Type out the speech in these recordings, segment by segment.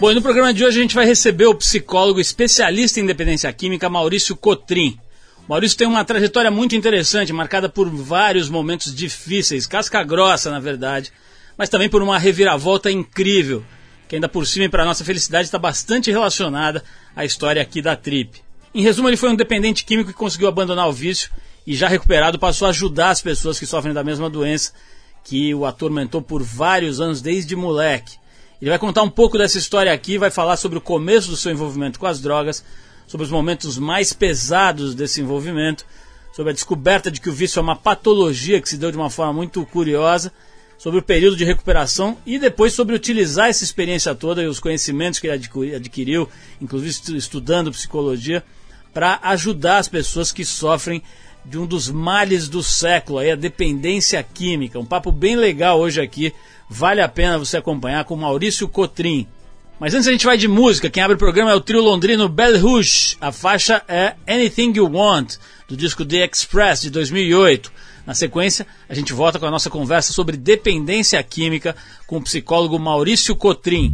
Bom, e no programa de hoje a gente vai receber o psicólogo especialista em dependência química Maurício Cotrim. Maurício tem uma trajetória muito interessante, marcada por vários momentos difíceis, casca grossa, na verdade, mas também por uma reviravolta incrível, que ainda por cima e para nossa felicidade está bastante relacionada à história aqui da Trip. Em resumo, ele foi um dependente químico que conseguiu abandonar o vício e já recuperado passou a ajudar as pessoas que sofrem da mesma doença que o atormentou por vários anos desde moleque. Ele vai contar um pouco dessa história aqui, vai falar sobre o começo do seu envolvimento com as drogas, sobre os momentos mais pesados desse envolvimento, sobre a descoberta de que o vício é uma patologia que se deu de uma forma muito curiosa, sobre o período de recuperação e depois sobre utilizar essa experiência toda e os conhecimentos que ele adquiriu, inclusive estudando psicologia, para ajudar as pessoas que sofrem de um dos males do século, aí, a dependência química. Um papo bem legal hoje aqui, vale a pena você acompanhar com Maurício Cotrim. Mas antes a gente vai de música, quem abre o programa é o trio londrino Bell Rouge. A faixa é Anything You Want, do disco The Express de 2008. Na sequência, a gente volta com a nossa conversa sobre dependência química com o psicólogo Maurício Cotrim.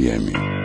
FM.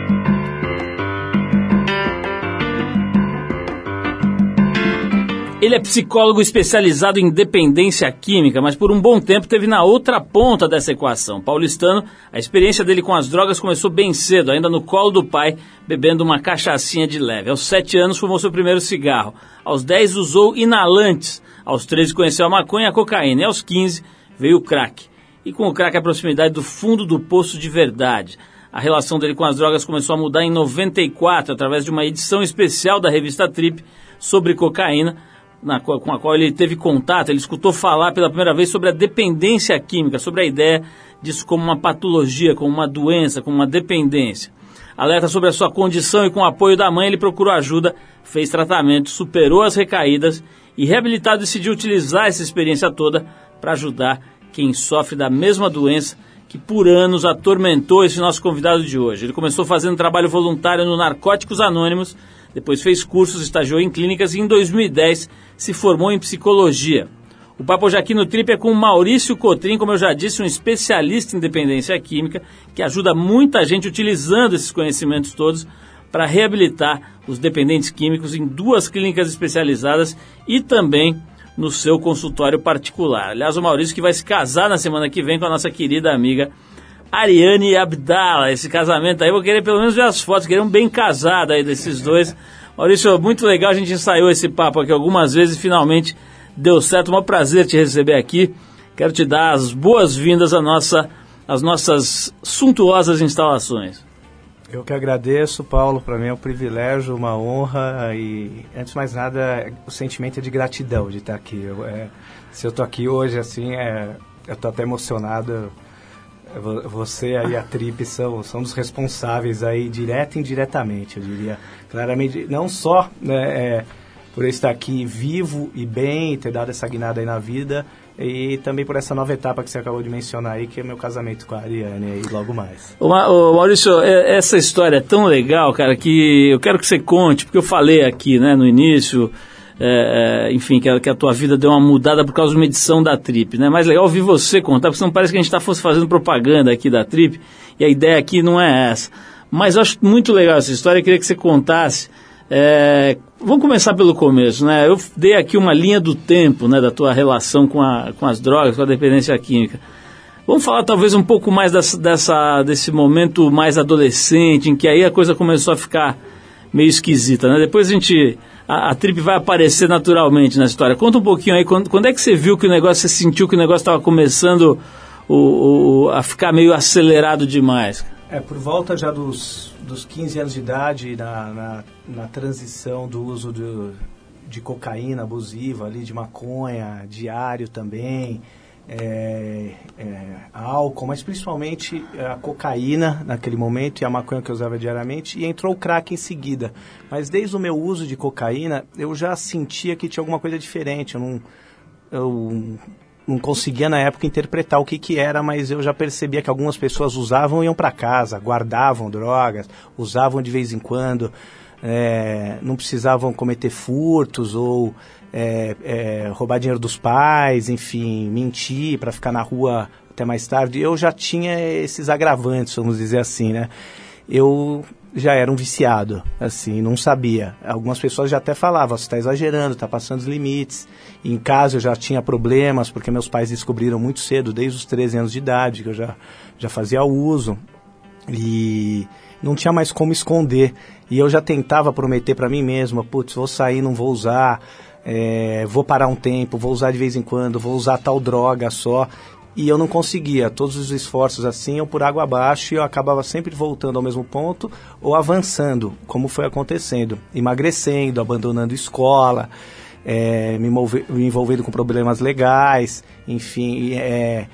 Ele é psicólogo especializado em dependência química, mas por um bom tempo teve na outra ponta dessa equação. Paulistano, a experiência dele com as drogas começou bem cedo, ainda no colo do pai, bebendo uma cachaçinha de leve. Aos 7 anos fumou seu primeiro cigarro. Aos 10 usou inalantes. Aos 13 conheceu a maconha e a cocaína. E aos 15 veio o crack. e com o crack a proximidade do fundo do poço de verdade. A relação dele com as drogas começou a mudar em 94, através de uma edição especial da revista Trip sobre cocaína, na, com a qual ele teve contato, ele escutou falar pela primeira vez sobre a dependência química, sobre a ideia disso como uma patologia, como uma doença, como uma dependência. Alerta sobre a sua condição e com o apoio da mãe ele procurou ajuda, fez tratamento, superou as recaídas e reabilitado decidiu utilizar essa experiência toda para ajudar quem sofre da mesma doença que por anos atormentou esse nosso convidado de hoje. Ele começou fazendo trabalho voluntário no Narcóticos Anônimos, depois fez cursos, estagiou em clínicas e em 2010 se formou em psicologia. O Papo Já aqui no Trip é com Maurício Cotrim, como eu já disse, um especialista em dependência química, que ajuda muita gente utilizando esses conhecimentos todos para reabilitar os dependentes químicos em duas clínicas especializadas e também no seu consultório particular. Aliás, o Maurício que vai se casar na semana que vem com a nossa querida amiga Ariane Abdala. Esse casamento aí, eu vou querer pelo menos ver as fotos, querer um bem casado aí desses dois. Maurício, muito legal, a gente ensaiou esse papo aqui algumas vezes e finalmente deu certo. Um prazer te receber aqui. Quero te dar as boas-vindas à nossa, às nossas suntuosas instalações. Eu que agradeço, Paulo. Para mim é um privilégio, uma honra e, antes de mais nada, o sentimento é de gratidão de estar aqui. Eu, é, se eu estou aqui hoje, assim, é, eu estou até emocionado. Você aí, a Trip, são, são dos responsáveis aí, direto e indiretamente, eu diria. Claramente, não só né, é, por eu estar aqui vivo e bem, ter dado essa guinada aí na vida, e também por essa nova etapa que você acabou de mencionar aí, que é meu casamento com a Ariane aí logo mais. Ô, Maurício, é, essa história é tão legal, cara, que eu quero que você conte, porque eu falei aqui, né, no início, é, é, enfim, que a, que a, tua vida deu uma mudada por causa de uma edição da Trip, né? Mais legal ouvir você contar, porque não parece que a gente está fazendo propaganda aqui da Trip, e a ideia aqui não é essa. Mas eu acho muito legal essa história, eu queria que você contasse é, vamos começar pelo começo, né? Eu dei aqui uma linha do tempo, né, da tua relação com, a, com as drogas, com a dependência química. Vamos falar talvez um pouco mais dessa, dessa, desse momento mais adolescente, em que aí a coisa começou a ficar meio esquisita, né? Depois a gente, a, a trip vai aparecer naturalmente na história. Conta um pouquinho aí, quando, quando é que você viu que o negócio, você sentiu que o negócio estava começando o, o, a ficar meio acelerado demais? É, por volta já dos dos 15 anos de idade, na, na, na transição do uso de, cocaína abusiva, ali, de maconha, diário também, é, é, álcool, mas principalmente a cocaína naquele momento e a maconha que eu usava diariamente, e entrou o crack em seguida. Mas desde o meu uso de cocaína, eu já sentia que tinha alguma coisa diferente. Eu não, eu não conseguia na época interpretar o que, que era, mas eu já percebia que algumas pessoas usavam e iam para casa, guardavam drogas, usavam de vez em quando, é, não precisavam cometer furtos ou é, é, roubar dinheiro dos pais, enfim, mentir para ficar na rua até mais tarde. Eu já tinha esses agravantes, vamos dizer assim, né? Eu já era um viciado, assim, não sabia. Algumas pessoas já até falavam, você está exagerando, está passando os limites. Em casa eu já tinha problemas, porque meus pais descobriram muito cedo, desde os 13 anos de idade, que eu já, já fazia uso. E não tinha mais como esconder. E eu já tentava prometer para mim mesmo, putz, vou sair, não vou usar, é, vou parar um tempo, vou usar de vez em quando, vou usar tal droga só e eu não conseguia. Todos os esforços assim, eu por água abaixo e eu acabava sempre voltando ao mesmo ponto ou avançando, como foi acontecendo, emagrecendo, abandonando escola, é, me, me, envolvendo com problemas legais, enfim. É,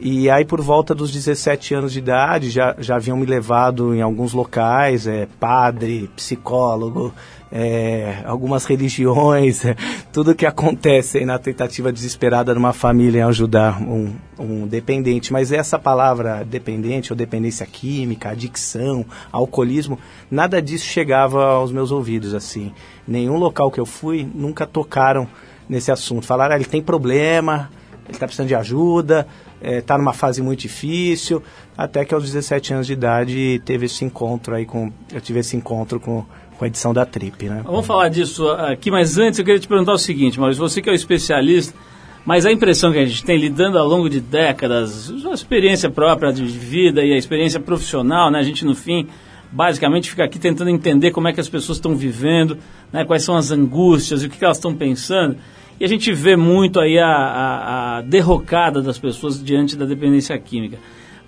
e aí, por volta dos 17 anos de idade, já, já haviam me levado em alguns locais, é, padre, psicólogo, é, algumas religiões, tudo que acontece na tentativa desesperada de uma família em ajudar um, um dependente. Mas essa palavra dependente, ou dependência química, adicção, alcoolismo, nada disso chegava aos meus ouvidos, assim. Nenhum local que eu fui nunca tocaram nesse assunto. Falaram, ah, ele tem problema, ele está precisando de ajuda, está é, numa fase muito difícil, até que aos 17 anos de idade teve esse encontro aí com, eu tive esse encontro com com a edição da Trip, né? Vamos falar disso aqui, mas antes eu queria te perguntar o seguinte, mas você que é o especialista, mas a impressão que a gente tem lidando ao longo de décadas, a experiência própria de vida e a experiência profissional, né? A gente no fim basicamente fica aqui tentando entender como é que as pessoas estão vivendo, né? Quais são as angústias o que, que elas estão pensando. E a gente vê muito aí a, a, a derrocada das pessoas diante da dependência química.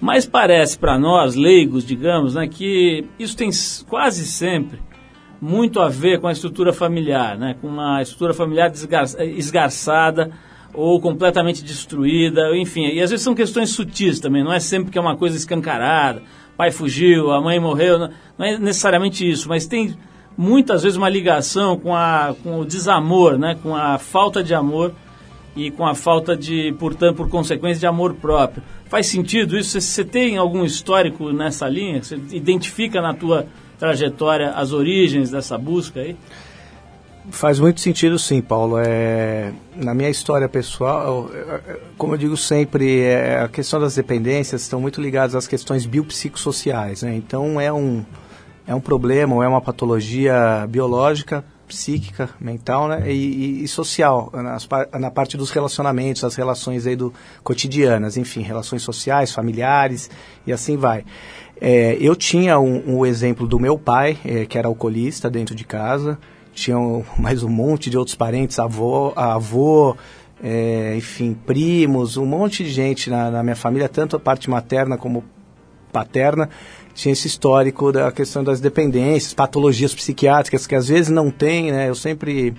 Mas parece para nós, leigos, digamos, né, que isso tem quase sempre muito a ver com a estrutura familiar, né, com uma estrutura familiar esgarçada ou completamente destruída, enfim. E às vezes são questões sutis também, não é sempre que é uma coisa escancarada. Pai fugiu, a mãe morreu, não é necessariamente isso, mas tem muitas vezes uma ligação com, a, com o desamor, né, com a falta de amor e com a falta de, portanto, por consequência, de amor próprio. Faz sentido isso? Você tem algum histórico nessa linha? Você identifica na tua trajetória as origens dessa busca aí? Faz muito sentido, sim, Paulo. É, na minha história pessoal, como eu digo sempre, é, a questão das dependências estão muito ligadas às questões biopsicossociais. Né? Então, é um, é um problema ou é uma patologia biológica, psíquica, mental né? e, e, e social, nas, na parte dos relacionamentos, as relações aí do cotidianas, enfim, relações sociais, familiares e assim vai. É, eu tinha um, um, exemplo do meu pai, é, que era alcoolista dentro de casa, tinha mais um monte de outros parentes, avô, avô é, enfim, primos, um monte de gente na, na minha família, tanto a parte materna como paterna, tinha esse histórico da questão das dependências, patologias psiquiátricas que às vezes não tem, né? Eu sempre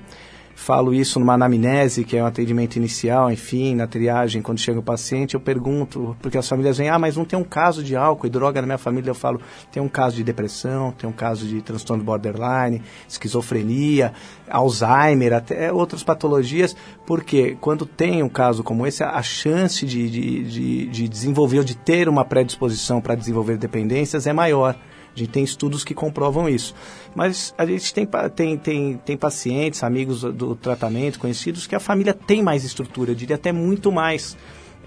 falo isso numa anamnese, que é um atendimento inicial, enfim, na triagem, quando chega o paciente, eu pergunto, porque as famílias vêm, ah, mas não tem um caso de álcool e droga na minha família, eu falo, tem um caso de depressão, tem um caso de transtorno borderline, esquizofrenia, Alzheimer, até outras patologias, porque quando tem um caso como esse, a chance de, de, de, de desenvolver ou de ter uma predisposição para desenvolver dependências é maior. A gente tem estudos que comprovam isso. Mas a gente tem, tem, tem, tem pacientes, amigos do tratamento, conhecidos, que a família tem mais estrutura, eu diria até muito mais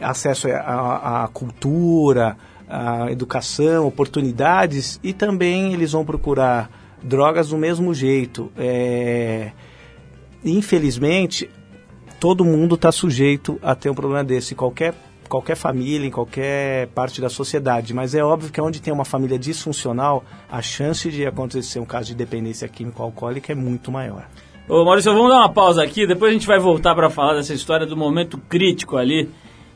acesso à, cultura, à educação, oportunidades, e também eles vão procurar drogas do mesmo jeito. É... Infelizmente, todo mundo está sujeito a ter um problema desse. Qualquer qualquer família, em qualquer parte da sociedade. Mas é óbvio que onde tem uma família disfuncional, a chance de acontecer um caso de dependência químico-alcoólica é muito maior. Ô Maurício, vamos dar uma pausa aqui, depois a gente vai voltar para falar dessa história do momento crítico ali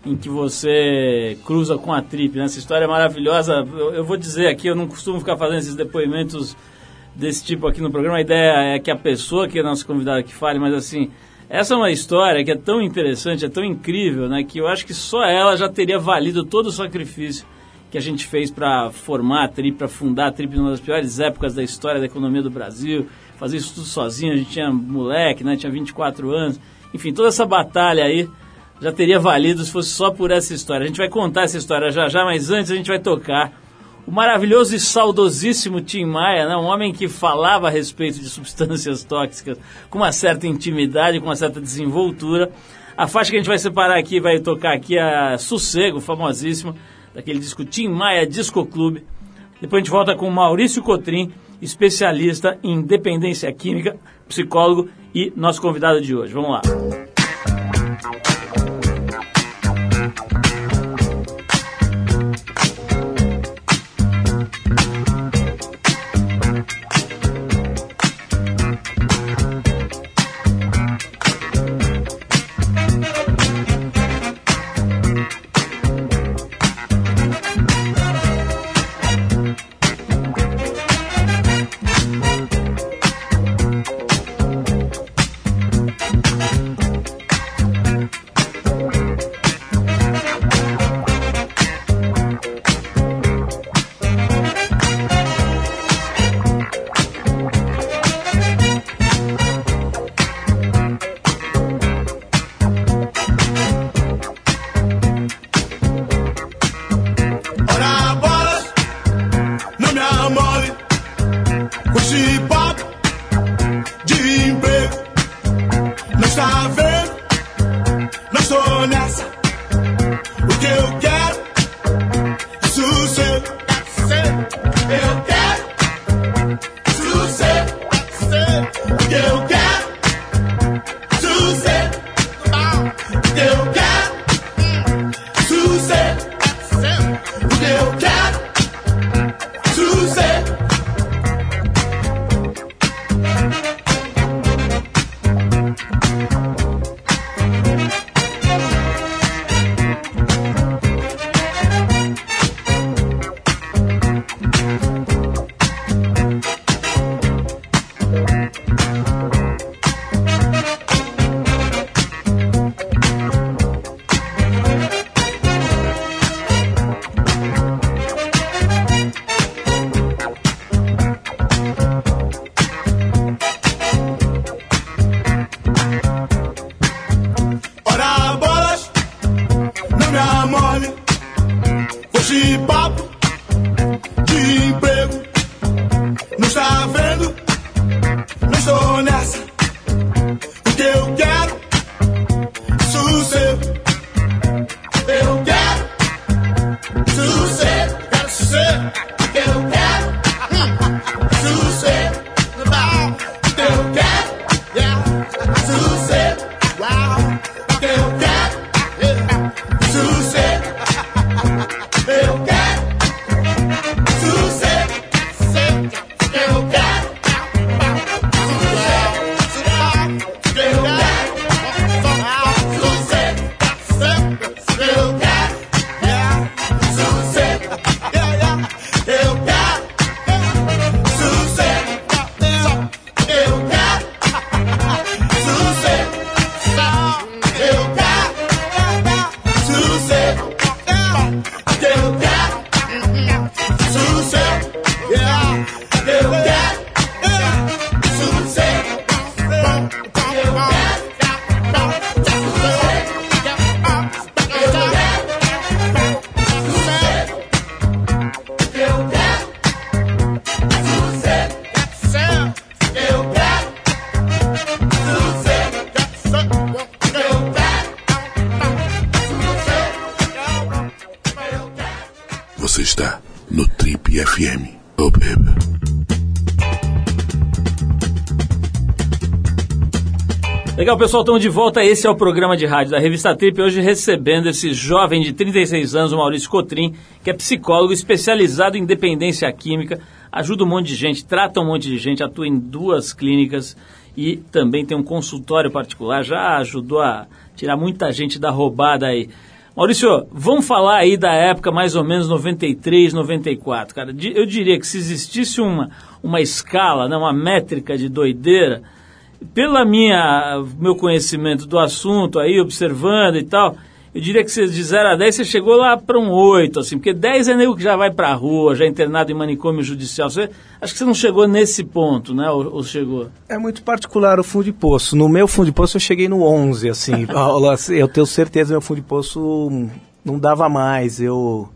em que você cruza com a trip. Né? Essa história é maravilhosa. Eu, eu, vou dizer aqui, eu não costumo ficar fazendo esses depoimentos desse tipo aqui no programa. A ideia é que a pessoa que é nossa convidada que fale, mas assim, essa é uma história que é tão interessante, é tão incrível, né, que eu acho que só ela já teria valido todo o sacrifício que a gente fez para formar a Trip, para fundar a Trip numa das piores épocas da história da economia do Brasil, fazer isso tudo sozinho, a gente tinha moleque, né, tinha 24 anos, enfim, toda essa batalha aí já teria valido se fosse só por essa história. A gente vai contar essa história já já, mas antes a gente vai tocar o maravilhoso e saudosíssimo Tim Maia, né? um homem que falava a respeito de substâncias tóxicas com uma certa intimidade, com uma certa desenvoltura. A faixa que a gente vai separar aqui, vai tocar aqui é Sossego, famosíssimo, daquele disco Tim Maia Disco Clube. Depois a gente volta com Maurício Cotrim, especialista em dependência química, psicólogo e nosso convidado de hoje. Vamos lá. Pessoal, estamos de volta. Esse é o programa de rádio da Revista Trip. Hoje recebendo esse jovem de 36 anos, o Maurício Cotrim, que é psicólogo especializado em dependência química, ajuda um monte de gente, trata um monte de gente, atua em duas clínicas e também tem um consultório particular. Já ajudou a tirar muita gente da roubada aí. Maurício, vamos falar aí da época mais ou menos 93, 94. Cara, eu diria que se existisse uma, uma escala, né, uma métrica de doideira, pela minha meu conhecimento do assunto aí, observando e tal, eu diria que você, de 0 a 10 você chegou lá para um 8, assim, porque 10 é nego que já vai pra rua, já é internado em manicômio judicial. Você, acho que você não chegou nesse ponto, né? Ou, ou chegou? É muito particular o fundo de poço. No meu fundo de poço eu cheguei no 11, assim. Paulo, assim, eu tenho certeza que meu fundo de poço não dava mais. Eu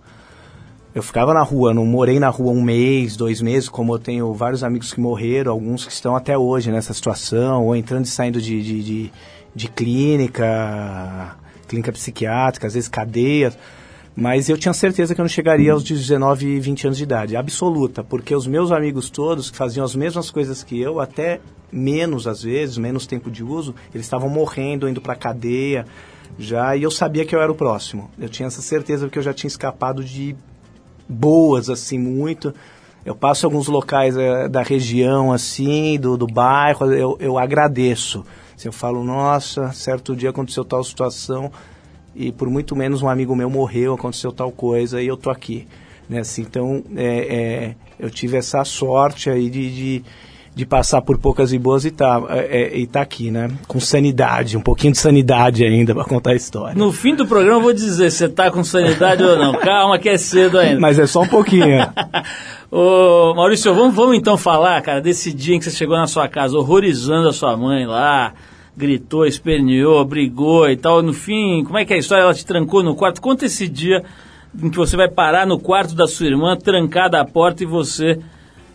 eu ficava na rua, não morei na rua um mês, dois meses, como eu tenho vários amigos que morreram, alguns que estão até hoje nessa situação, ou entrando e saindo de, de, de, de clínica, clínica psiquiátrica, às vezes cadeias. Mas eu tinha certeza que eu não chegaria aos 19 e 20 anos de idade, absoluta, porque os meus amigos todos que faziam as mesmas coisas que eu, até menos às vezes, menos tempo de uso, eles estavam morrendo, indo para cadeia, já, e eu sabia que eu era o próximo. Eu tinha essa certeza porque eu já tinha escapado de boas, assim, muito. Eu passo alguns locais eh, da região, assim, do, do bairro, eu, eu agradeço. Assim, eu falo, nossa, certo dia aconteceu tal situação e por muito menos um amigo meu morreu, aconteceu tal coisa e eu tô aqui. Né? Assim, então, é, é, eu tive essa sorte aí de, de, de passar por poucas e boas e tá, é, é, e tá aqui, né? Com sanidade, um pouquinho de sanidade ainda para contar a história. No fim do programa eu vou dizer se você tá com sanidade ou não. Calma que é cedo ainda. Mas é só um pouquinho. Ô, Maurício, vamos, vamos então falar, cara, desse dia em que você chegou na sua casa horrorizando a sua mãe lá, gritou, esperneou, brigou e tal. No fim, como é que é a história? Ela te trancou no quarto. Conta esse dia em que você vai parar no quarto da sua irmã, trancada a porta e você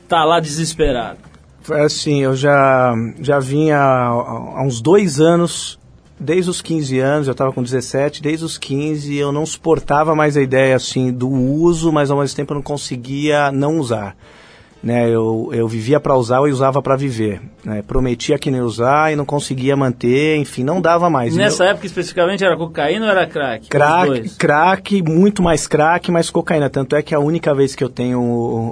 tá lá desesperado. Assim, eu já, já vinha há, há uns dois anos, desde os 15 anos, eu estava com 17, desde os 15 eu não suportava mais a ideia assim do uso, mas ao mesmo tempo eu não conseguia não usar. Né, eu, eu vivia para usar e usava para viver. Né, prometia que não ia usar e não conseguia manter, enfim, não dava mais. Nessa eu, época especificamente era cocaína ou era crack? Crack, crack, muito mais crack, mais cocaína. Tanto é que a única vez que eu tenho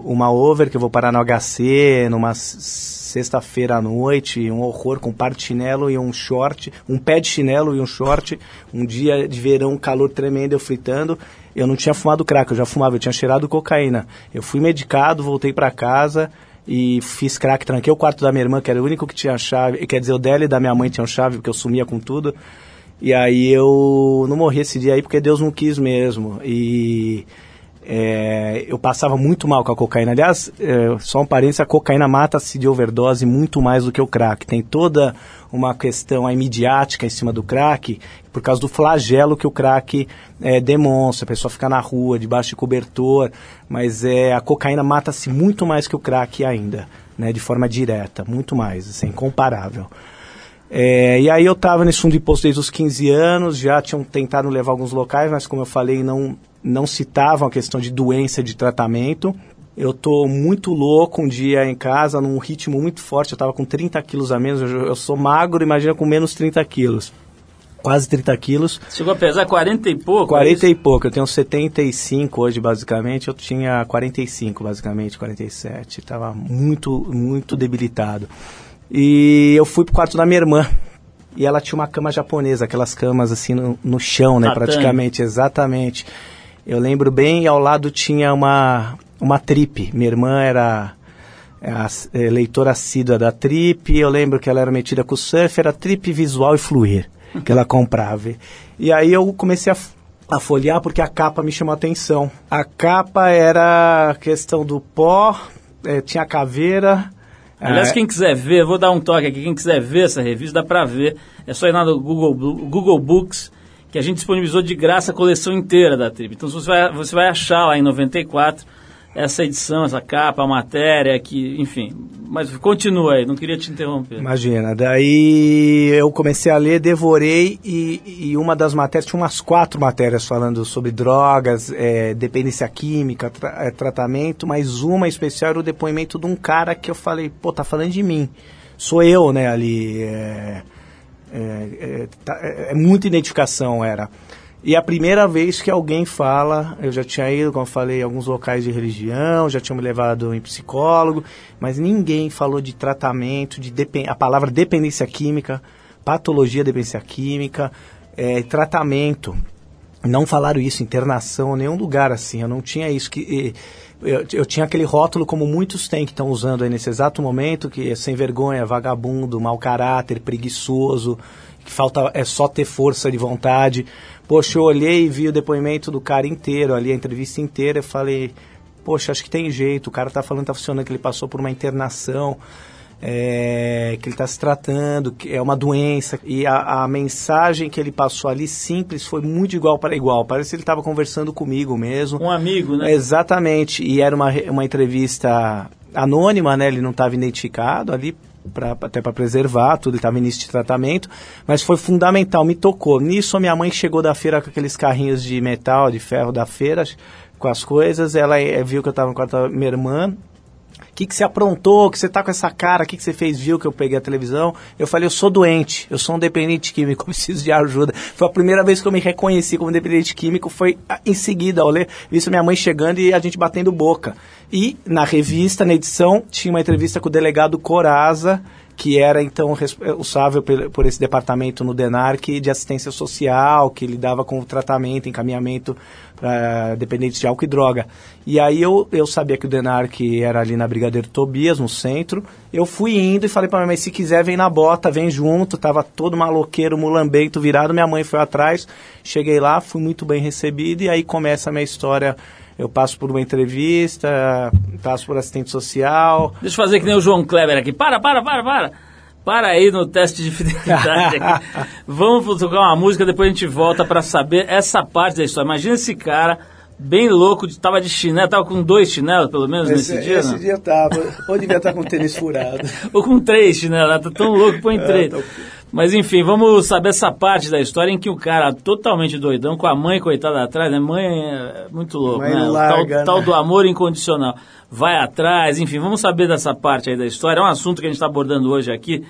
uma over, que eu vou parar no HC, numa sexta-feira à noite, um horror com par de chinelo e um short, um pé de chinelo e um short, um dia de verão, um calor tremendo, eu fritando. Eu não tinha fumado crack, eu já fumava, eu tinha cheirado cocaína. Eu fui medicado, voltei para casa e fiz crack, tranquei o quarto da minha irmã, que era o único que tinha chave, quer dizer, o dela e da minha mãe tinham chave, porque eu sumia com tudo. E aí eu não morri esse dia aí porque Deus não quis mesmo. E É, eu passava muito mal com a cocaína. Aliás, é, só um parênteses, a cocaína mata-se de overdose muito mais do que o crack. Tem toda uma questão aí midiática em cima do crack, por causa do flagelo que o crack é, demonstra. A pessoa fica na rua, debaixo de cobertor, mas é, a cocaína mata-se muito mais que o crack ainda, né, de forma direta, muito mais, assim, incomparável. É, e aí eu estava nesse fundo de posto desde os 15 anos, já tinham tentado levar alguns locais, mas como eu falei, não, não citavam a questão de doença de tratamento. Eu tô muito louco um dia em casa, num ritmo muito forte, eu estava com 30 quilos a menos, eu, eu sou magro, imagina com menos 30 quilos. Quase 30 quilos. Chegou a pesar 40 e pouco? 40 e pouco, eu tenho 75 hoje, basicamente. Eu tinha 45, basicamente, 47. Estava muito, muito debilitado. E eu fui pro quarto da minha irmã. E ela tinha uma cama japonesa, aquelas camas assim no, no chão, né? Tatame. Praticamente, exatamente. Eu lembro bem, e ao lado tinha uma, uma trip. Minha irmã era a, é, leitora assídua da trip. Eu lembro que ela era metida com o surf, era trip visual e fluir, que ela comprava. E aí eu comecei a, a folhear porque a capa me chamou a atenção. A capa era a questão do pó, eh, tinha a caveira. Aliás, eh, quem quiser ver, vou dar um toque aqui, quem quiser ver essa revista, dá pra ver. É só ir lá no Google, Google Books, que a gente disponibilizou de graça a coleção inteira da Trip. Então você vai, você vai achar lá em 94 essa edição, essa capa, a matéria, que, enfim. Mas continua aí, não queria te interromper. Imagina, daí eu comecei a ler, devorei e, e uma das matérias, tinha umas quatro matérias falando sobre drogas, eh, dependência química, tra- eh, tratamento, mas uma especial era o depoimento de um cara que eu falei, pô, tá falando de mim. Sou eu, né, ali. É, é, é, tá- é- é muita identificação, era. E a primeira vez que alguém fala, eu já tinha ido, como eu falei, alguns locais de religião, já tinha me levado em psicólogo, mas ninguém falou de tratamento, de a palavra dependência química, patologia dependência química, eh, tratamento. Não falaram isso, internação, nenhum lugar assim. Eu não tinha isso. que eh, eu, eu tinha aquele rótulo como muitos têm que estão usando aí nesse exato momento, que é sem vergonha, vagabundo, mau caráter, preguiçoso, que falta é só ter força de vontade. Poxa, eu olhei e vi o depoimento do cara inteiro ali, a entrevista inteira, e falei, poxa, acho que tem jeito, o cara tá falando tá funcionando, que ele passou por uma internação, é, que ele está se tratando, que é uma doença. E a, a mensagem que ele passou ali, simples, foi muito igual para igual. Parece que ele estava conversando comigo mesmo. Um amigo, né? Exatamente. E era uma, uma entrevista anônima, né? Ele não estava identificado ali, pra, até para preservar tudo, ele estava início de tratamento. Mas foi fundamental, me tocou. Nisso, a minha mãe chegou da feira com aqueles carrinhos de metal, de ferro da feira, com as coisas. Ela eh, viu que eu estava no quarto da minha irmã. Que, que você aprontou? que você tá com essa cara? O que, que você fez? Viu que eu peguei a televisão? Eu falei, eu sou doente, eu sou um dependente químico, preciso de ajuda. Foi a primeira vez que eu me reconheci como dependente químico, foi ah, em seguida, ao ler isso minha mãe chegando e a gente batendo boca. E na revista, na edição, tinha uma entrevista com o delegado Coraza, que era então responsável por, por esse departamento no DENARC de assistência social, que lidava com o tratamento, encaminhamento para dependentes de álcool e droga. E aí eu, eu sabia que o DENARC era ali na Brigadeiro Tobias, no centro. Eu fui indo e falei para minha mãe, se quiser vem na bota, vem junto. Tava todo maloqueiro, mulambento, virado. Minha mãe foi atrás. Cheguei lá, fui muito bem recebido e aí começa a minha história. Eu passo por uma entrevista, passo por assistente social, Deixa eu fazer que nem o João Kleber aqui. Para, para, para, para. Para aí no teste de fidelidade. Vamos tocar uma música, depois a gente volta para saber essa parte da história. Imagina esse cara bem louco, tava de chinelo, tava com dois chinelos pelo menos nesse dia, não? dia eu tava. Ou devia estar com o tênis furado. Ou com três chinelos, né? tá tão louco, põe três. tá- Mas enfim, vamos saber essa parte da história em que o cara totalmente doidão, com a mãe coitada atrás, né? Mãe é muito louco, Mãe né? O larga, tal, tal né? do amor incondicional. Vai atrás, enfim, vamos saber dessa parte aí da história. É um assunto que a gente está abordando hoje aqui.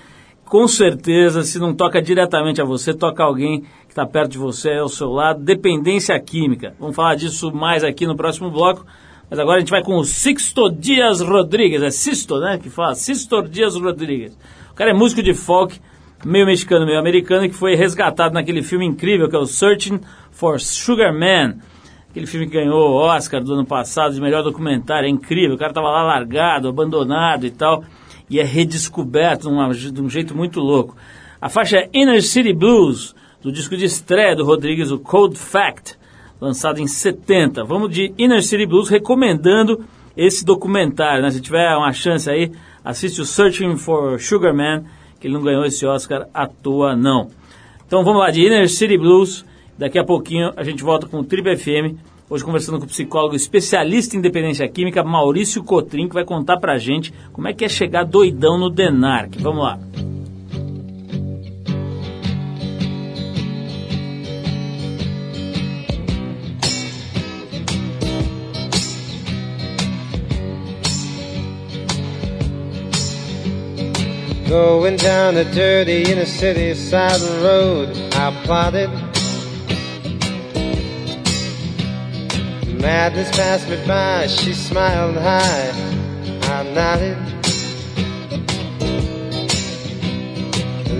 Com certeza, se não toca diretamente a você, toca alguém que está perto de você, ao seu lado. Dependência química. Vamos falar disso mais aqui no próximo bloco. Mas agora a gente vai com o Sixto Dias Rodrigues. É Sisto, né? Que fala Sisto Dias Rodrigues. O cara é músico de folk, meio mexicano, meio americano, que foi resgatado naquele filme incrível que é o Searching for Sugar Man. Aquele filme que ganhou o Oscar do ano passado de melhor documentário. É incrível. O cara tava lá largado, abandonado e tal. E é redescoberto de, uma- de um jeito muito louco. A faixa é Inner City Blues, do disco de estreia do Rodrigues, o Cold Fact, lançado em 70. Vamos de Inner City Blues, recomendando esse documentário, né? Se tiver uma chance aí, assiste o Searching for Sugar Man, que ele não ganhou esse Oscar à toa, não. Então vamos lá, de Inner City Blues. Daqui a pouquinho a gente volta com o Trip FM. Hoje conversando com o psicólogo especialista em dependência química, Maurício Cotrim, que vai contar pra gente como é que é chegar doidão no DENARC. Vamos lá. Going down a dirty inner city side road, I plotted. Madness passed me by, she smiled high, I nodded.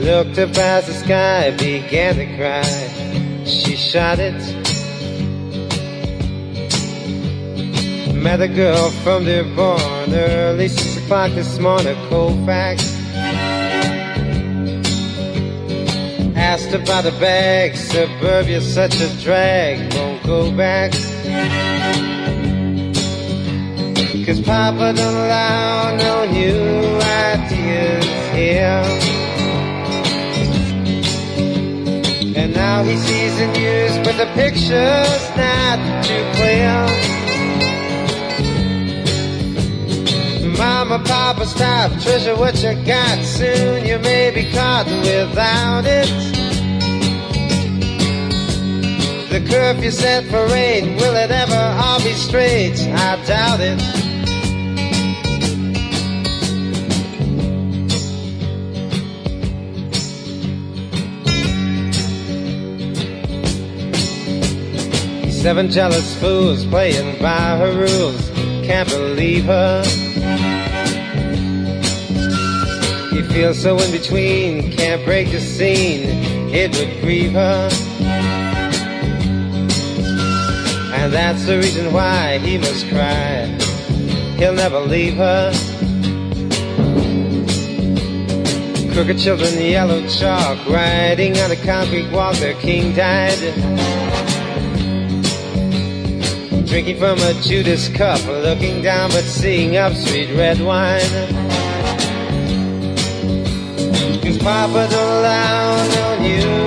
Looked up as the sky began to cry, she shot it. Met a girl from Dearborn early six o'clock this morning, Colfax. Asked about the bag, suburbia's such a drag, won't go back. Cause Papa don't allow no new ideas here. And now he sees the news, but the picture's not too clear. Mama, Papa, stop, treasure what you got. Soon you may be caught without it. The curfew set for eight, will it ever all be straight? I doubt it. Seven jealous fools playing by her rules. Can't believe her. He feels so in between, can't break the scene. It would grieve her. And that's the reason why he must cry. He'll never leave her. Crooked children, yellow chalk, riding on a concrete walk, their king died. Drinking from a Judas cup, looking down but seeing up sweet red wine. Cause Papa don't allow no new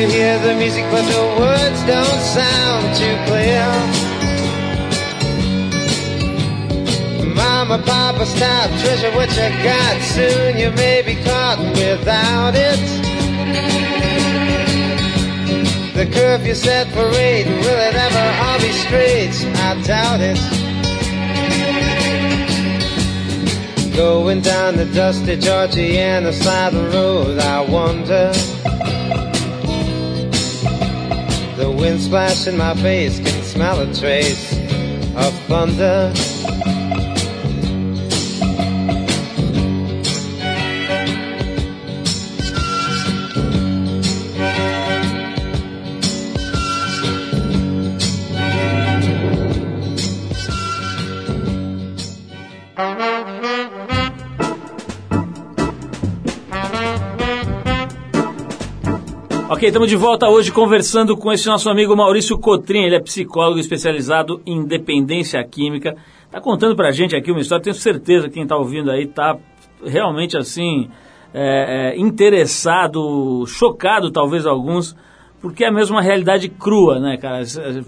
you hear the music, but the words don't sound too clear. Mama, Papa, stop, treasure what you got. Soon you may be caught without it. The curfew set for eight, will it ever all be straight? I doubt it. Going down the dusty Georgiana side of the road, I wonder. The wind splash in my face can smell a trace of thunder. Estamos de volta hoje conversando com esse nosso amigo Maurício Cotrim. Ele é psicólogo especializado em dependência química. Está contando pra gente aqui uma história. Tenho certeza que quem está ouvindo aí está realmente assim é, é, interessado, chocado talvez alguns, porque é mesmo uma realidade crua, né, cara?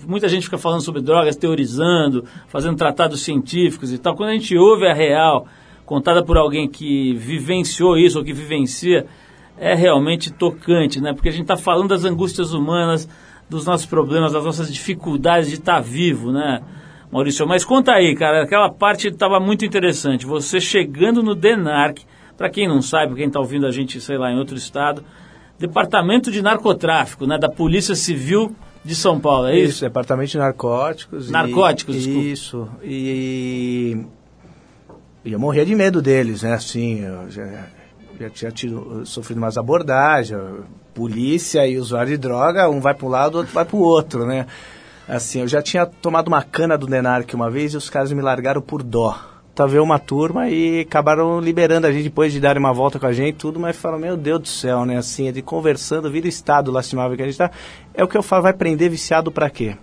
Muita gente fica falando sobre drogas, teorizando, fazendo tratados científicos e tal. Quando a gente ouve a real contada por alguém que vivenciou isso ou que vivencia é realmente tocante, né? Porque a gente está falando das angústias humanas, dos nossos problemas, das nossas dificuldades de estar tá vivo, né, Maurício? Mas conta aí, cara, aquela parte estava muito interessante. Você chegando no DENARC, para quem não sabe, quem está ouvindo a gente, sei lá, em outro estado, Departamento de Narcotráfico, né, da Polícia Civil de São Paulo, é isso? Isso, Departamento de Narcóticos. Narcóticos, e, desculpa. Isso. E, e eu morria de medo deles, né? Assim, eu já, já tinha tido, sofrido umas abordagens, polícia e usuário de droga, um vai para um lado, o outro vai para o outro, né? Assim, eu já tinha tomado uma cana do Denarc uma vez e os caras me largaram por dó. volta a ver uma turma e acabaram liberando a gente depois de darem uma volta com a gente tudo, mas falam, meu Deus do céu, né? Assim, é de conversando, vira o estado lastimável que a gente tá. É o que eu falo, vai prender viciado para quê?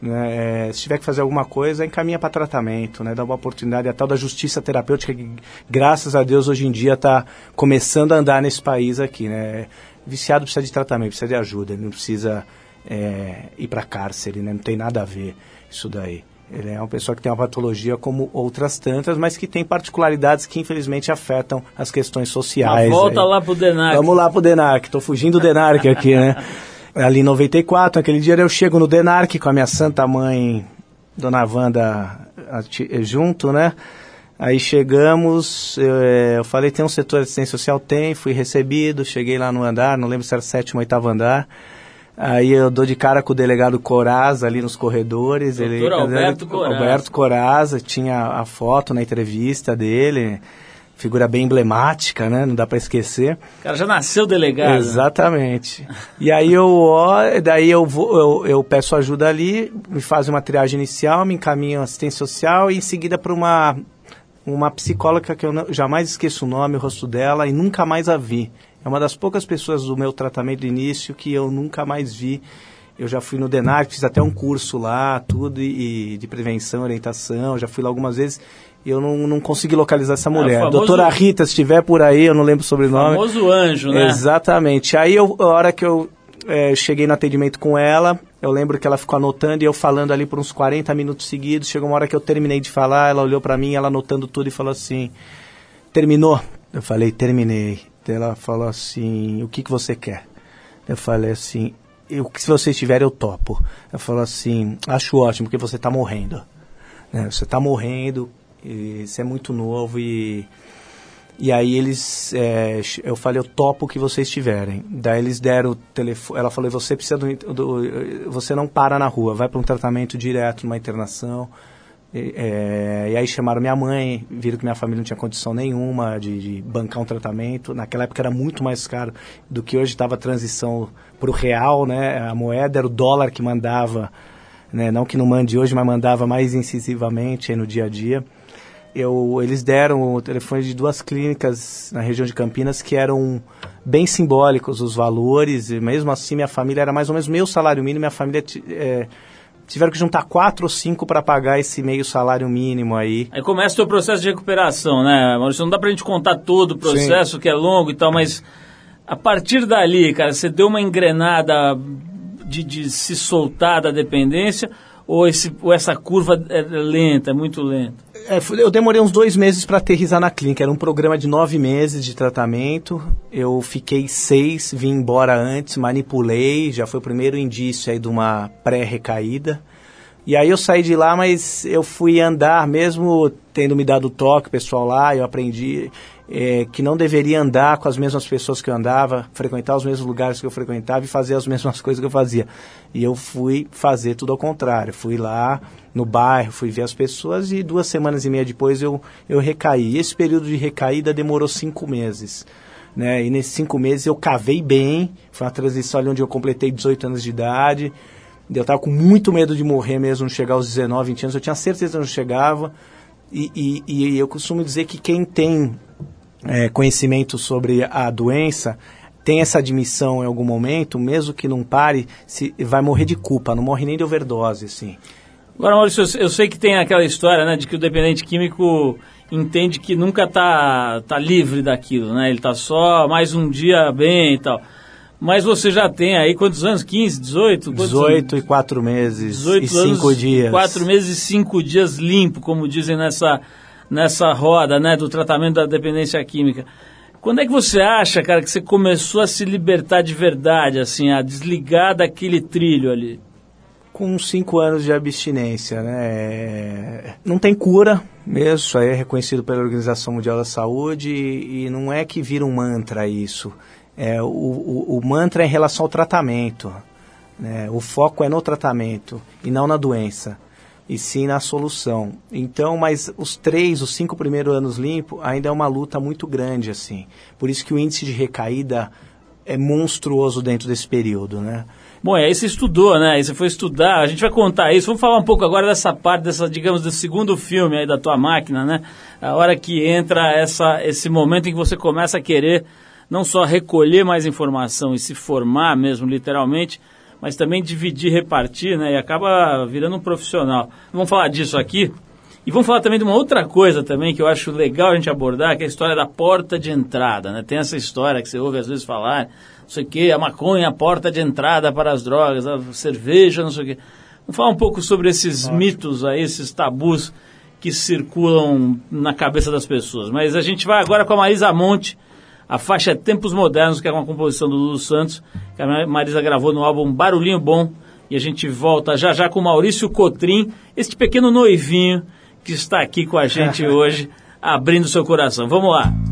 Né, é, se tiver que fazer alguma coisa, encaminha para tratamento, né, dá uma oportunidade. A tal da justiça terapêutica, que graças a Deus hoje em dia está começando a andar nesse país aqui. Né. Viciado precisa de tratamento, precisa de ajuda, ele não precisa é, ir para cárcere, né, não tem nada a ver isso daí. Ele é uma pessoa que tem uma patologia como outras tantas, mas que tem particularidades que infelizmente afetam as questões sociais. Volta aí. lá pro Denac. Vamos lá pro Denac, estou fugindo do Denac aqui, né? Ali em 94, aquele dia eu chego no Denarc com a minha santa mãe, Dona Wanda, junto, né? Aí chegamos, eu, eu, falei, tem um setor de assistência social? Tem, fui recebido, cheguei lá no andar, não lembro se era sétimo ou oitavo andar. Aí eu dou de cara com o delegado Coraza ali nos corredores. Doutor ele, Alberto Coraza. Alberto Coraza, tinha a foto na entrevista dele, figura bem emblemática, né? Não dá para esquecer. O cara já nasceu delegado. Exatamente. e aí eu, daí eu, vou, eu, eu peço ajuda ali, me faz uma triagem inicial, me encaminho assistência social e em seguida para uma uma psicóloga que eu não, jamais esqueço o nome, o rosto dela e nunca mais a vi. É uma das poucas pessoas do meu tratamento de início que eu nunca mais vi. Eu já fui no Denar, fiz até um curso lá, tudo, e, e de prevenção, orientação, já fui lá algumas vezes e eu não, não consegui localizar essa mulher. É, famoso... Doutora Rita, se estiver por aí, eu não lembro o sobrenome. Famoso anjo, né? Exatamente. Aí, eu, a hora que eu é, cheguei no atendimento com ela, eu lembro que ela ficou anotando e eu falando ali por uns 40 minutos seguidos. Chegou uma hora que eu terminei de falar, ela olhou para mim, ela anotando tudo e falou assim: Terminou? Eu falei: Terminei. Ela falou assim: O que, que você quer? Eu falei assim: eu, Se você estiver, eu topo. Ela falou assim: Acho ótimo, porque você está morrendo. Né? Você está morrendo, você é muito novo e. E aí eles, é, eu falei, eu topo o que vocês tiverem. Daí eles deram o telefone, ela falou, você precisa do, do você não para na rua, vai para um tratamento direto, numa internação. E, é, e, aí chamaram minha mãe, viram que minha família não tinha condição nenhuma de, de bancar um tratamento. Naquela época era muito mais caro do que hoje estava a transição para o real, né? A moeda era o dólar que mandava, né? não que não mande hoje, mas mandava mais incisivamente no dia a dia. Eu, eles deram o telefone de duas clínicas na região de Campinas que eram bem simbólicos os valores, e mesmo assim minha família era mais ou menos meu salário mínimo, minha família... É, tiveram que juntar quatro ou cinco para pagar esse meio salário mínimo aí. Aí começa o teu processo de recuperação, né, Maurício? Não dá pra gente contar todo o processo, Sim. que é longo e tal, mas a partir dali, cara, você deu uma engrenada de, de se soltar da dependência ou, esse, ou essa curva é lenta, é muito lenta? É, eu demorei uns dois meses para aterrizar na clínica. Era um programa de nove meses de tratamento. Eu fiquei seis, vim embora antes, manipulei. Já foi o primeiro indício aí de uma pré-recaída. E aí eu saí de lá, mas eu fui andar, mesmo tendo me dado toque pessoal lá, eu aprendi é, que não deveria andar com as mesmas pessoas que eu andava, frequentar os mesmos lugares que eu frequentava e fazer as mesmas coisas que eu fazia. E eu fui fazer tudo ao contrário. Fui lá no bairro, fui ver as pessoas e duas semanas e meia depois eu, eu recaí. Esse período de recaída demorou cinco meses. Né? E nesses cinco meses eu cavei bem, foi uma transição ali onde eu completei 18 anos de idade. Eu estava com muito medo de morrer mesmo, chegar aos 19, 20 anos. Eu tinha certeza que eu não chegava. E, e, e eu costumo dizer que quem tem é, conhecimento sobre a doença tem essa admissão em algum momento, mesmo que não pare, se, vai morrer de culpa, não morre nem de overdose, assim. Agora, Maurício, eu sei que tem aquela história, né, de que o dependente químico entende que nunca está tá livre daquilo, né? Ele está só mais um dia bem e tal. Mas você já tem aí quantos anos? 15, 18? 18 e 4 meses 18 e 5 dias. 4 meses e 5 dias limpo, como dizem nessa nessa roda né, do tratamento da dependência química. Quando é que você acha, cara, que você começou a se libertar de verdade, assim, a desligar daquele trilho ali? Com cinco anos de abstinência, né? Não tem cura mesmo, isso aí é reconhecido pela Organização Mundial da Saúde e, não é que vira um mantra isso. É, o, o, o mantra é em relação ao tratamento. Né? O foco é no tratamento e não na doença e sim na solução. Então, mas os três, os cinco primeiros anos limpo ainda é uma luta muito grande assim. Por isso que o índice de recaída é monstruoso dentro desse período, né? Bom, aí você estudou, né? Aí você foi estudar, a gente vai contar isso. Vamos falar um pouco agora dessa parte, dessa, digamos, do segundo filme aí da tua máquina, né? A hora que entra essa, esse momento em que você começa a querer não só recolher mais informação e se formar mesmo, literalmente, mas também dividir, repartir, né? E acaba virando um profissional. Vamos falar disso aqui. E vamos falar também de uma outra coisa também que eu acho legal a gente abordar, que é a história da porta de entrada, né? Tem essa história que você ouve às vezes falar, não sei o quê, a maconha é a porta de entrada para as drogas, a cerveja, não sei o quê. Vamos falar um pouco sobre esses Ótimo. mitos aí, esses tabus que circulam na cabeça das pessoas. Mas a gente vai agora com a Marisa Monte, a faixa Tempos Modernos, que é uma composição do Lulu Santos, que a Marisa gravou no álbum Barulhinho Bom, e a gente volta já já com Maurício Cotrim, este pequeno noivinho que está aqui com a gente hoje, abrindo seu coração. Vamos lá.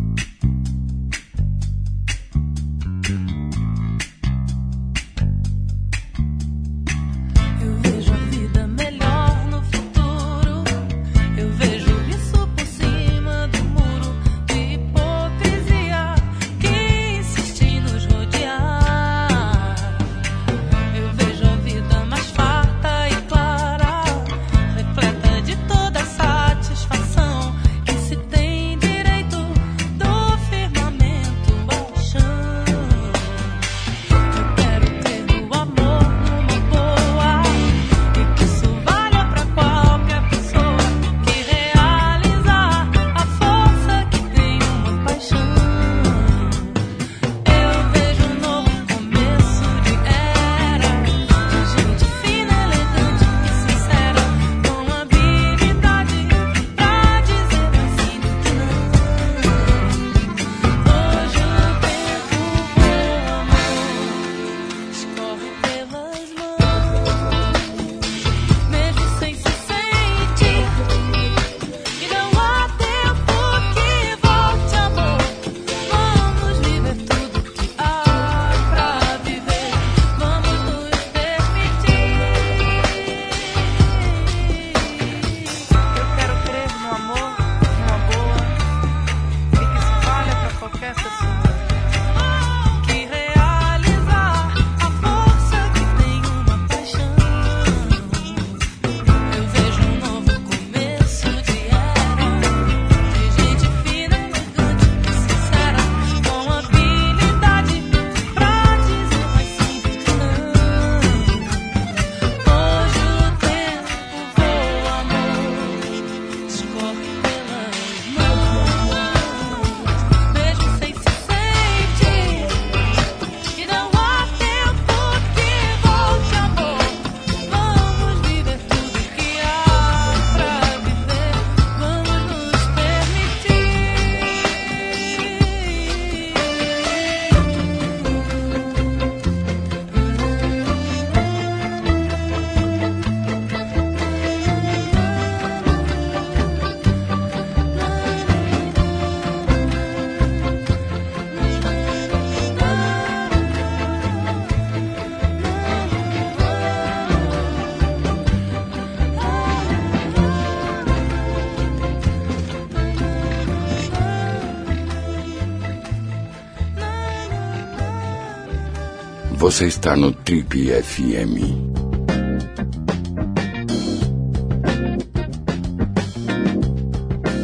Você está no Trip FM.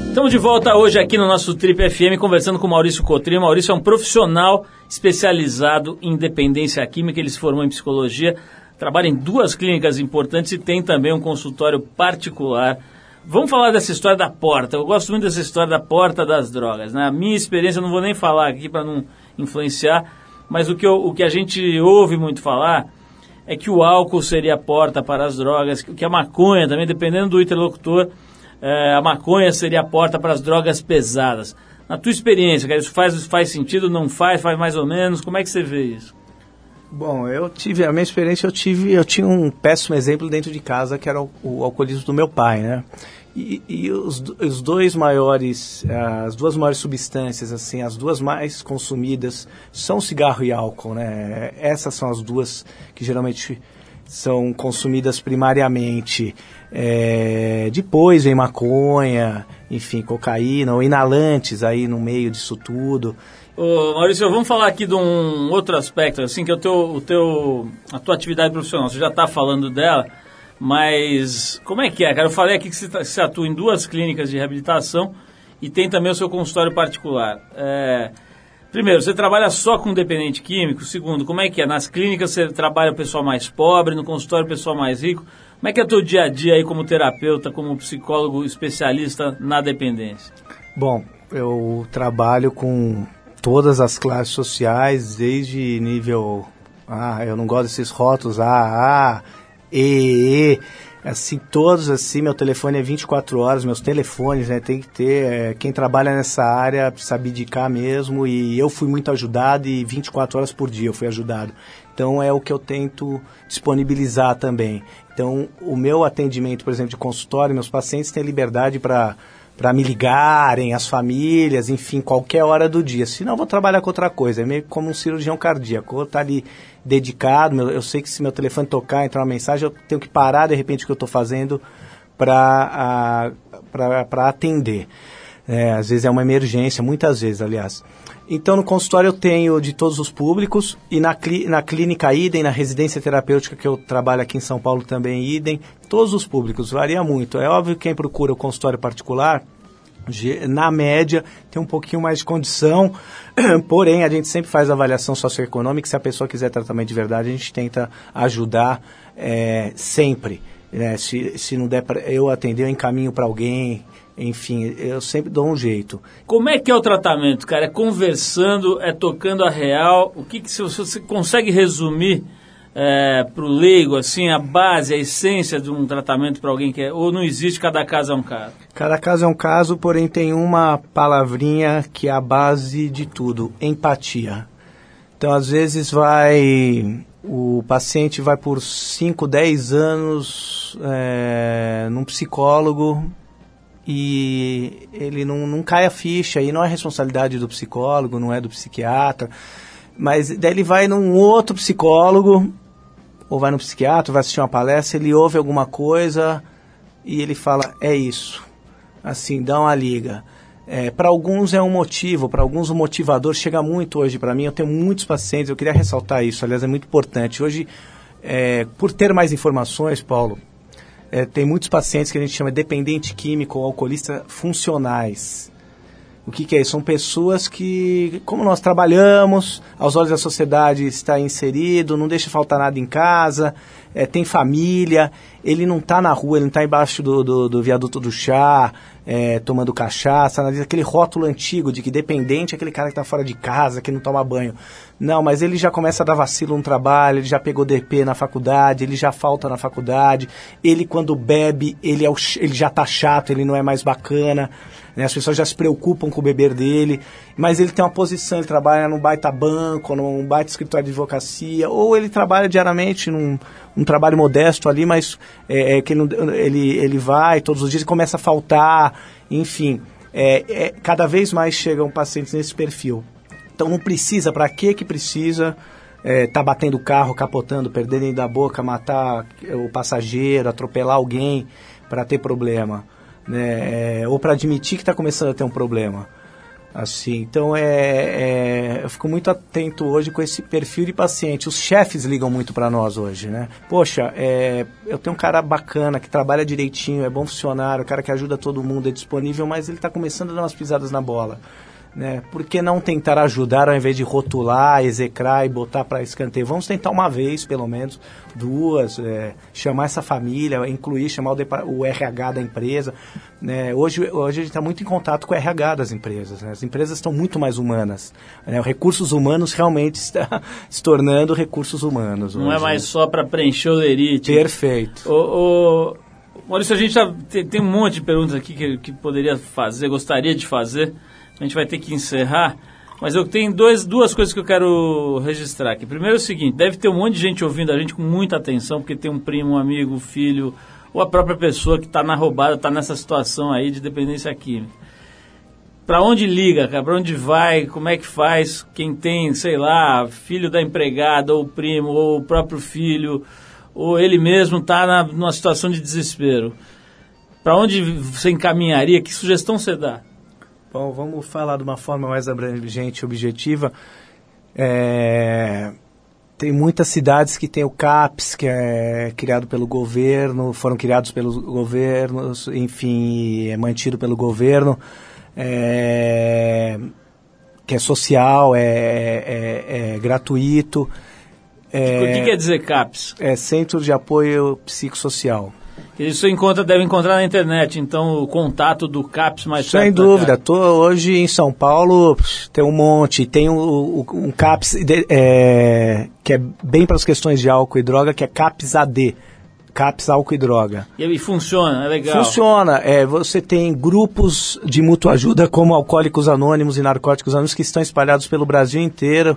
Estamos de volta hoje aqui no nosso Trip FM conversando com Maurício Cotrim. Maurício é um profissional especializado em dependência química, ele se formou em psicologia, trabalha em duas clínicas importantes e tem também um consultório particular. Vamos falar dessa história da porta. Eu gosto muito dessa história da porta das drogas. Na né? minha experiência, não vou nem falar aqui para não influenciar, mas o que, eu, o que a gente ouve muito falar é que o álcool seria a porta para as drogas, que a maconha também, dependendo do interlocutor, é, a maconha seria a porta para as drogas pesadas. Na tua experiência, cara, isso faz, faz sentido, não faz, faz mais ou menos? Como é que você vê isso? Bom, eu tive, a minha experiência, eu tive, eu tinha um péssimo exemplo dentro de casa, que era o, o alcoolismo do meu pai, né? E, e os, os, dois maiores, as duas maiores substâncias, assim, as duas mais consumidas são cigarro e álcool, né? Essas são as duas que geralmente são consumidas primariamente. É, depois vem maconha, enfim, cocaína ou inalantes aí no meio disso tudo. Ô, Maurício, vamos falar aqui de um outro aspecto, assim, que é o teu, o teu, a tua atividade profissional. Você já está falando dela, mas como é que é, cara? Eu falei aqui que você, tá- atua em duas clínicas de reabilitação e tem também o seu consultório particular. É, primeiro, você trabalha só com dependente químico? Segundo, como é que é? Nas clínicas você trabalha o pessoal mais pobre, no consultório o pessoal mais rico? Como é que é o teu dia a dia aí como terapeuta, como psicólogo especialista na dependência? Bom, eu trabalho com todas as classes sociais, desde nível. Ah, eu não gosto desses rótulos A, A, E. Assim, todos assim, meu telefone é 24 horas, meus telefones, né? Tem que ter. é, quem trabalha nessa área precisa abdicar mesmo. E eu fui muito ajudado e 24 horas por dia eu fui ajudado. Então é o que eu tento disponibilizar também. Então, o meu atendimento, por exemplo, de consultório, meus pacientes têm liberdade para para me ligarem, as famílias, enfim, qualquer hora do dia. Senão eu vou trabalhar com outra coisa. É meio como um cirurgião cardíaco. Ou tá ali dedicado, eu sei que se meu telefone tocar, entrar uma mensagem, eu tenho que parar de repente o que eu estou fazendo para atender. É, às vezes é uma emergência, muitas vezes, aliás. Então, no consultório eu tenho de todos os públicos e na, clí- na clínica idem, na residência terapêutica que eu trabalho aqui em São Paulo também idem, todos os públicos, varia muito. É óbvio que quem procura o consultório particular, na média, tem um pouquinho mais de condição, porém a gente sempre faz avaliação socioeconômica, se a pessoa quiser tratamento de verdade, a gente tenta ajudar é, sempre. né? Se, se não der para eu atender, eu encaminho para alguém, enfim, eu sempre dou um jeito. Como é que é o tratamento, cara? É conversando, é tocando a real? O que, que se você consegue resumir é, para o leigo, assim, a base, a essência de um tratamento para alguém que é... Ou não existe, cada caso é um caso? Cada caso é um caso, porém tem uma palavrinha que é a base de tudo: empatia. Então, às vezes, vai. O paciente vai por 5, 10 anos é, num psicólogo e ele não, não cai a ficha, e não é responsabilidade do psicólogo, não é do psiquiatra. Mas daí ele vai num outro psicólogo, ou vai no psiquiatra, vai assistir uma palestra, ele ouve alguma coisa e ele fala: é isso. Assim, dá uma liga. É, para alguns é um motivo, para alguns o motivador chega muito hoje para mim. Eu tenho muitos pacientes, eu queria ressaltar isso, aliás, é muito importante. Hoje, é, por ter mais informações, Paulo, é, tem muitos pacientes que a gente chama de dependente químico ou alcoolista funcionais. O que, que é isso? São pessoas que, como nós trabalhamos, aos olhos da sociedade está inserido, não deixa faltar nada em casa, é, tem família, ele não está na rua, ele não está embaixo do, do, do viaduto do chá, é, tomando cachaça, aquele rótulo antigo de que dependente é aquele cara que está fora de casa, que não toma banho. Não, mas ele já começa a dar vacilo no trabalho, ele já pegou DP na faculdade, ele já falta na faculdade, ele quando bebe, ele, é o, ele já está chato, ele não é mais bacana, né? as pessoas já se preocupam com o beber dele, mas ele tem uma posição, ele trabalha num baita banco, num baita escritório de advocacia, ou ele trabalha diariamente num um trabalho modesto ali, mas é, é, que ele, ele, ele vai todos os dias e começa a faltar, enfim. É, é, cada vez mais chegam pacientes nesse perfil. Então não precisa, para que que precisa é, tá batendo o carro, capotando, perdendo da boca, matar o passageiro, atropelar alguém para ter problema, né? É, ou para admitir que está começando a ter um problema. Assim, então é, é, eu fico muito atento hoje com esse perfil de paciente. Os chefes ligam muito para nós hoje, né? Poxa, é, eu tenho um cara bacana que trabalha direitinho, é bom funcionário, o cara que ajuda todo mundo, é disponível, mas ele está começando a dar umas pisadas na bola. Né? Por que não tentar ajudar ao invés de rotular, execrar e botar para escanteio? Vamos tentar uma vez, pelo menos, duas, é, chamar essa família, incluir, chamar o, o RH da empresa. Né? Hoje, hoje a gente está muito em contato com o RH das empresas. Né? As empresas estão muito mais humanas. Né? Os recursos humanos realmente está se tornando recursos humanos. Não hoje, é mais só para preencher o lerite. Perfeito. Ô, ô, Maurício, a gente já tem, tem um monte de perguntas aqui que, que poderia fazer, gostaria de fazer. A gente vai ter que encerrar. Mas eu tenho dois, duas coisas que eu quero registrar aqui. Primeiro é o seguinte, deve ter um monte de gente ouvindo a gente com muita atenção, porque tem um primo, um amigo, um filho, ou a própria pessoa que está na roubada, está nessa situação aí de dependência química. Para onde liga, cara? Para onde vai? Como é que faz? Quem tem, sei lá, filho da empregada, ou primo, ou o próprio filho, ou ele mesmo está numa situação de desespero. Para onde você encaminharia? Que sugestão você dá? Bom, vamos falar de uma forma mais abrangente e objetiva. É, tem muitas cidades que tem o CAPS, que é criado pelo governo, foram criados pelos governos, enfim, é mantido pelo governo, é, que é social, é, é, é gratuito. O que quer dizer CAPS? É Centro de Apoio Psicossocial. Isso encontra, deve encontrar na internet, então o contato do CAPS mais Sem perto da dúvida. Tô hoje em São Paulo, tem um monte. Tem o- o- um CAPS é, que é bem para as questões de álcool e droga, que é CAPS AD. CAPS Álcool e Droga. E, e funciona, é legal. Funciona. É, você tem grupos de mútua ajuda como Alcoólicos Anônimos e Narcóticos Anônimos que estão espalhados pelo Brasil inteiro,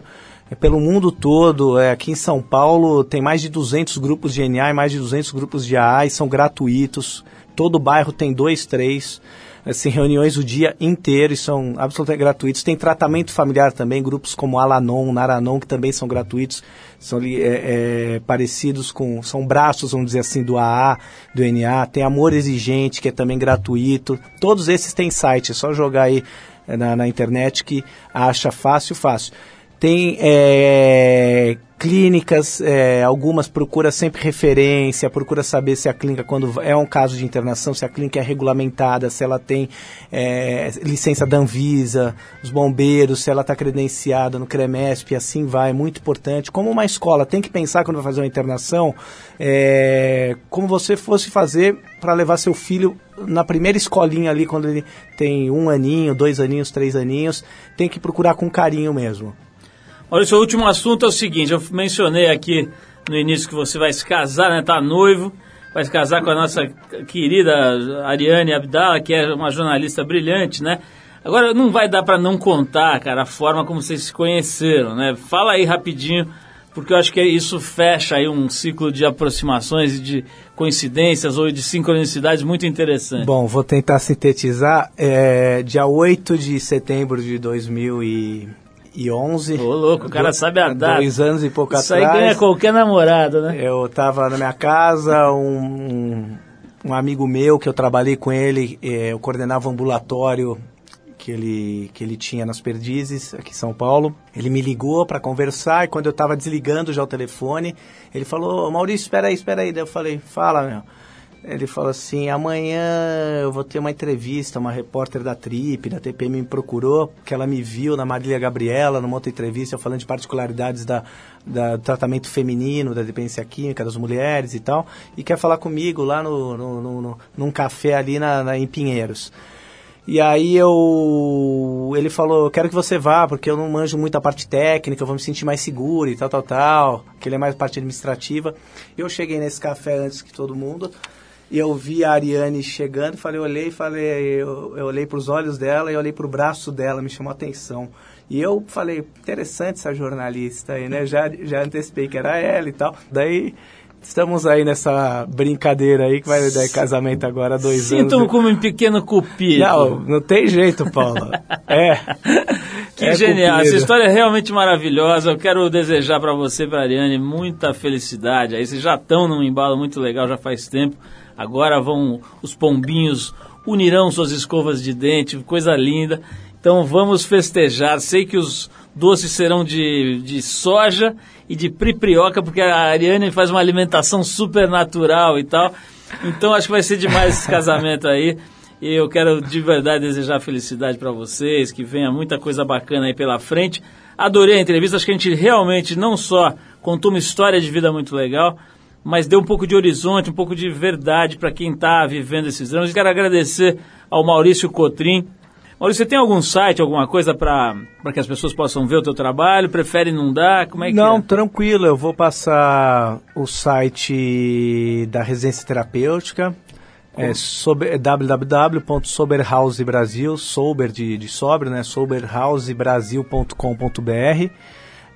pelo mundo todo. É, aqui em São Paulo tem mais de 200 grupos de NA e mais de 200 grupos de AA e são gratuitos. Todo bairro tem dois, três. Assim, reuniões o dia inteiro e são absolutamente gratuitos. Tem tratamento familiar também, grupos como Alanon, Naranon, que também são gratuitos, são é, é, parecidos com, são braços, vamos dizer assim, do AA, do NA. Tem Amor Exigente, que é também gratuito. Todos esses têm site, é só jogar aí é, na, na internet que acha fácil, fácil. Tem é, clínicas, é, algumas procura sempre referência, procura saber se a clínica, quando é um caso de internação, se a clínica é regulamentada, se ela tem é, licença da Anvisa, os bombeiros, se ela está credenciada no CREMESP, assim vai, é muito importante. Como uma escola tem que pensar quando vai fazer uma internação, é, como você fosse fazer para levar seu filho na primeira escolinha ali, quando ele tem um aninho, dois aninhos, três aninhos, tem que procurar com carinho mesmo. Maurício, o último assunto é o seguinte, eu mencionei aqui no início que você vai se casar, né? Tá noivo, vai se casar com a nossa querida Ariane Abdala, que é uma jornalista brilhante, né? Agora, não vai dar para não contar, cara, a forma como vocês se conheceram, né? Fala aí rapidinho, porque eu acho que isso fecha aí um ciclo de aproximações e de coincidências ou de sincronicidades muito interessante. Bom, vou tentar sintetizar. É, dia 8 de setembro de 2011. Ô, louco, o cara sabe a data. Dois anos e pouco Isso aí atrás. ganha qualquer namorada, né? Eu estava na minha casa, um, um amigo meu que eu trabalhei com ele, eh, eu coordenava um ambulatório que ele, que ele tinha nas Perdizes, aqui em São Paulo. Ele me ligou para conversar e quando eu estava desligando já o telefone, ele falou, Maurício, espera aí, espera aí. Daí eu falei, fala, meu. Ele falou assim, amanhã eu vou ter uma entrevista, uma repórter da Trip, da TPM me procurou, que ela me viu na Marília Gabriela, numa outra entrevista, falando de particularidades da, da- do tratamento feminino, da dependência química das mulheres e tal, e quer falar comigo lá no, no, no- no- num café ali na, na- em Pinheiros. E aí eu. Ele falou, quero que você vá, porque eu não manjo muito a parte técnica, eu vou me sentir mais seguro e tal, tal, tal. Que ele é mais parte administrativa. Eu cheguei nesse café antes que todo mundo. E eu vi a Ariane chegando, falei, olhei, falei, eu, eu olhei para os olhos dela e olhei para o braço dela, me chamou a atenção. E eu falei, interessante essa jornalista aí, né? Já, já antecipei que era ela e tal. Daí estamos aí nessa brincadeira aí que vai dar casamento agora há dois anos. Sinto-me como um pequeno cupido. Não, não tem jeito, Paulo. É. Que É genial, cupido. essa história é realmente maravilhosa. Eu quero desejar para você, para Ariane, muita felicidade. Aí vocês já estão num embalo muito legal já faz tempo. Agora vão os pombinhos unirão suas escovas de dente, coisa linda. Então vamos festejar. Sei que os doces serão de, de soja e de priprioca, porque a Ariane faz uma alimentação super natural e tal. Então acho que vai ser demais esse casamento aí. E eu quero de verdade desejar felicidade para vocês, que venha muita coisa bacana aí pela frente. Adorei a entrevista, acho que a gente realmente não só contou uma história de vida muito legal, mas deu um pouco de horizonte, um pouco de verdade para quem está vivendo esses anos. Quero agradecer ao Maurício Cotrim. Maurício, você tem algum site, alguma coisa para que as pessoas possam ver o teu trabalho? Prefere não dar? Como é que Não, é? tranquilo, eu vou passar o site da residência terapêutica. É sober, é www.soberhousebrasil, sober de, de sobre, né? soberhousebrasil.com.br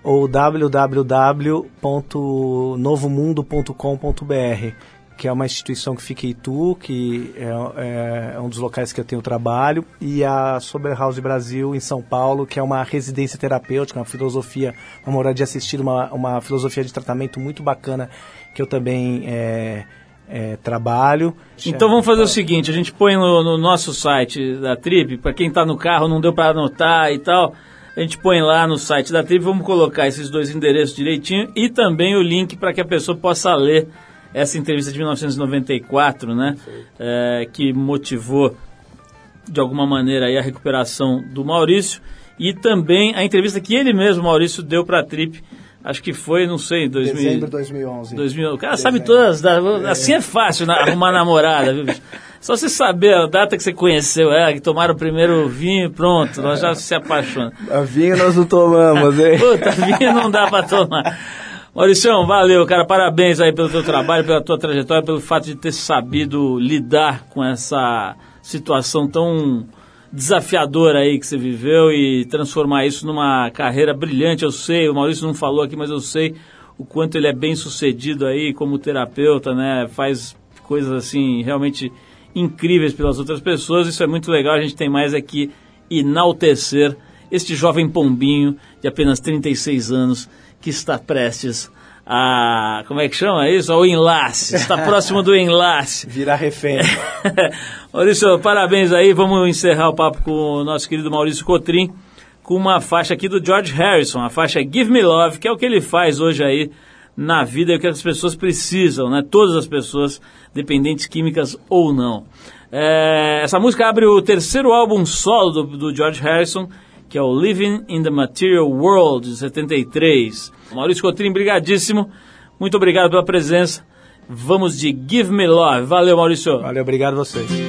ou www.novomundo.com.br que é uma instituição que fica em Itu, que é, é- é um dos locais que eu tenho trabalho, e a Sober House Brasil em São Paulo, que é uma residência terapêutica, uma filosofia, uma moradia assistida, uma, uma filosofia de tratamento muito bacana, que eu também é, é, trabalho. Então vamos fazer o seguinte, a gente põe no, no nosso site da Trip, para quem está no carro não deu para anotar e tal, a gente põe lá no site da Trip, vamos colocar esses dois endereços direitinho e também o link para que a pessoa possa ler essa entrevista de 1994, né, é, que motivou de alguma maneira aí a recuperação do Maurício e também a entrevista que ele mesmo, Maurício, deu para a Trip, acho que foi, não sei, 2000, Dezembro de 2011. 2000, o cara sabe todas, da- assim é fácil na- arrumar namorada, viu, bicho? Só você saber a data que você conheceu ela, que tomaram o primeiro vinho, pronto, nós já se apaixonamos. A vinho nós não tomamos, hein? Puta, vinho não dá pra tomar. Mauricião, valeu, cara. Parabéns aí pelo teu trabalho, pela tua trajetória, pelo fato de ter sabido lidar com essa situação tão desafiadora aí que você viveu e transformar isso numa carreira brilhante. Eu sei, o Maurício não falou aqui, mas eu sei o quanto ele é bem sucedido aí como terapeuta, né? Faz coisas assim realmente incríveis pelas outras pessoas. Isso é muito legal. A gente tem mais aqui enaltecer este jovem pombinho de apenas 36 anos que está prestes a. Como é que chama isso? Ao enlace. Está próximo do enlace. Virar refém. Maurício, parabéns aí. Vamos encerrar o papo com o nosso querido Maurício Cotrim com uma faixa aqui do George Harrison, a faixa Give Me Love, que é o que ele faz hoje aí na vida e o que as pessoas precisam, né? Todas as pessoas, dependentes químicas ou não. É, essa música abre o terceiro álbum solo do, do George Harrison, que é o Living in the Material World, de 73. Maurício Cotrim, brigadíssimo. Muito obrigado pela presença. Vamos de Give Me Love. Valeu, Maurício. Valeu, obrigado a vocês.